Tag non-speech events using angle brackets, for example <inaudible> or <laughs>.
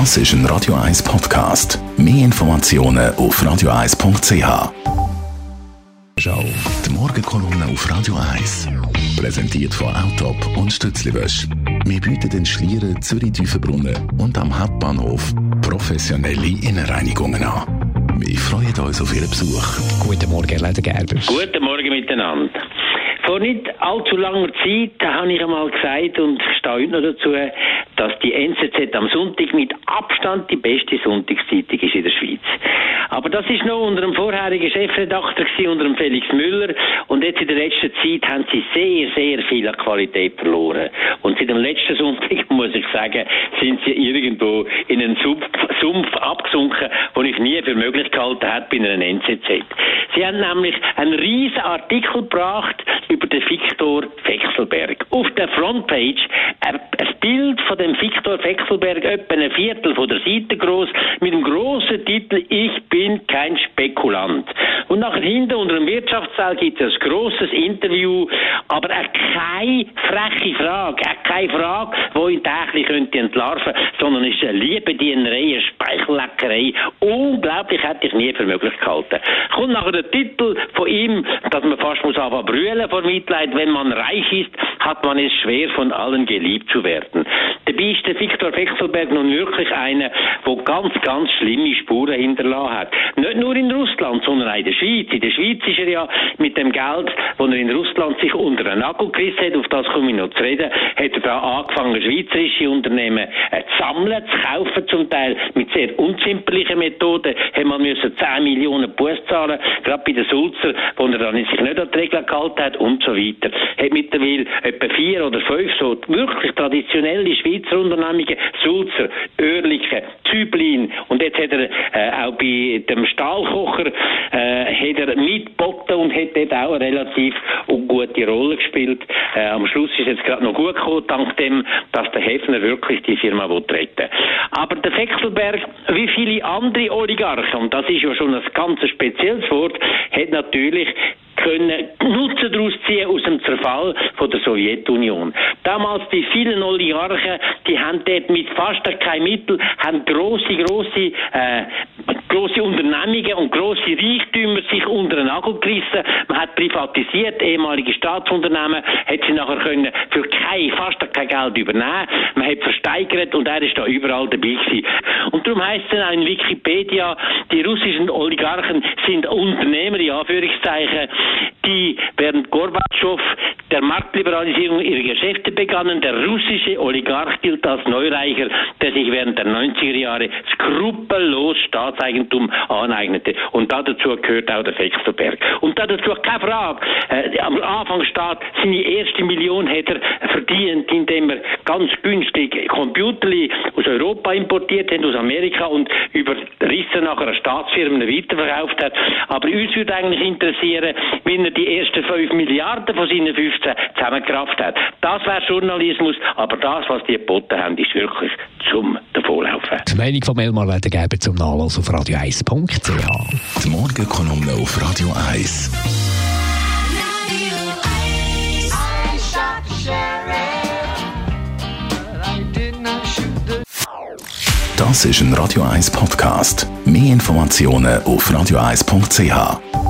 Das ist ein Radio 1 Podcast. Mehr Informationen auf radio1.ch. Schau, die Morgenkolumne auf Radio 1. Präsentiert von Autop und Stützliwösch. Wir bieten den Schlieren Zürich-Tüfenbrunnen und am Hauptbahnhof professionelle Innenreinigungen an. Wir freuen uns auf Ihren Besuch. Guten Morgen, Herr Gerbers. Guten Morgen miteinander. Vor nicht allzu langer Zeit habe ich einmal gesagt und stehe heute noch dazu, dass die NZZ am Sonntag mit Abstand die beste Sonntagszeitung ist in der Schweiz. Aber das ist noch unter dem vorherigen Chefredakteur unter dem Felix Müller und jetzt in der letzten Zeit haben sie sehr, sehr viel an Qualität verloren. Und seit dem letzten Sonntag, <laughs> muss ich sagen, sind sie irgendwo in einen Sumpf, Sumpf abgesunken, den ich nie für möglich gehalten hätte bei einer NZZ. Sie haben nämlich einen riesen Artikel gebracht über den Viktor Vexelberg. Auf der Frontpage ein, ein Bild von dem Viktor Vexelberg, etwa ein Viertel von der Seite groß, mit dem großen Titel Ich bin kein Spekulant. Und nachher hinten unter dem Wirtschaftsteil gibt es ein grosses Interview, aber keine freche Frage, keine Frage, die ihn täglich könnte entlarven, sondern es ist eine Liebedienerei, eine Speichelleckerei. Unglaublich hätte ich nie für möglich gehalten. Kommt nachher der Titel von ihm, dass man fast muss anfangen brüllen vor Mitleid, wenn man reich ist, hat man es schwer von allen geliebt zu werden. Dabei ist der Viktor Wechselberg nun wirklich einer, der ganz, ganz schlimme Spuren hinterlassen hat. Nicht nur in Russland, sondern auch in der Schweiz. In der Schweiz ist er ja mit dem Geld, das er in Russland sich unter einen Nagel gerissen hat, auf das komme ich noch zu reden, hat er da angefangen, schweizerische Unternehmen äh, zu sammeln, zu kaufen zum Teil mit sehr unzimperlichen Methoden. Haben wir müssen 10 Millionen Buß zahlen, gerade bei den Sulzer, wo er dann sich nicht an die Regeln gehalten hat und so weiter. Hat mittlerweile etwa vier oder fünf so wirklich traditionelle Schweizer Unternehmungen, Sulzer, Oerlikon, Züblin und jetzt hat er äh, auch bei dem Stahlkocher äh, hat er mitgeboten und hat dort auch eine relativ gute Rolle gespielt. Äh, am Schluss ist jetzt gerade noch gut gekommen, dank dem, dass der Hefner wirklich die Firma retten Aber der Vexelberg, wie viele andere Oligarchen, und das ist ja schon ein ganz spezielles Wort, hat natürlich können Nutzen daraus ziehen aus dem Zerfall von der Sowjetunion. Damals die vielen Oligarchen, die haben dort mit fast kein Mittel, haben große, große, äh, große Unternehmungen und große Reichtümer sich unter den Nagel gerissen. Man hat privatisiert, ehemalige Staatsunternehmen, hat sie nachher können für kein, fast kein Geld übernehmen. Man hat versteigert und er ist da überall dabei gewesen. Und darum heißt es in Wikipedia, die russischen Oligarchen sind Unternehmer, in Anführungszeichen, die während Gorbatschow der Marktliberalisierung ihrer Geschäfte begannen. Der russische Oligarch gilt als Neureicher, der sich während der 90er Jahre skrupellos Staatseigentum aneignete. Und dazu gehört auch der Vexelberg. Und dazu keine Frage. Äh, am Anfang steht, seine erste Million hätte er verdient, indem er ganz günstig Computer aus Europa importiert hat, aus Amerika und über Risse nachher Staatsfirmen weiterverkauft hat. Aber uns würde eigentlich interessieren, wenn er die ersten 5 Milliarden von seinen 15 zusammengekraft hat. Das wäre Journalismus, aber das, was die geboten haben, ist wirklich zum Davonlaufen. Die Meinung von Elmar Ledergeber zum Nachlass auf radio1.ch. Die Morgenkolumne auf Radio 1. Das ist ein Radio 1 Podcast. Mehr Informationen auf radio1.ch.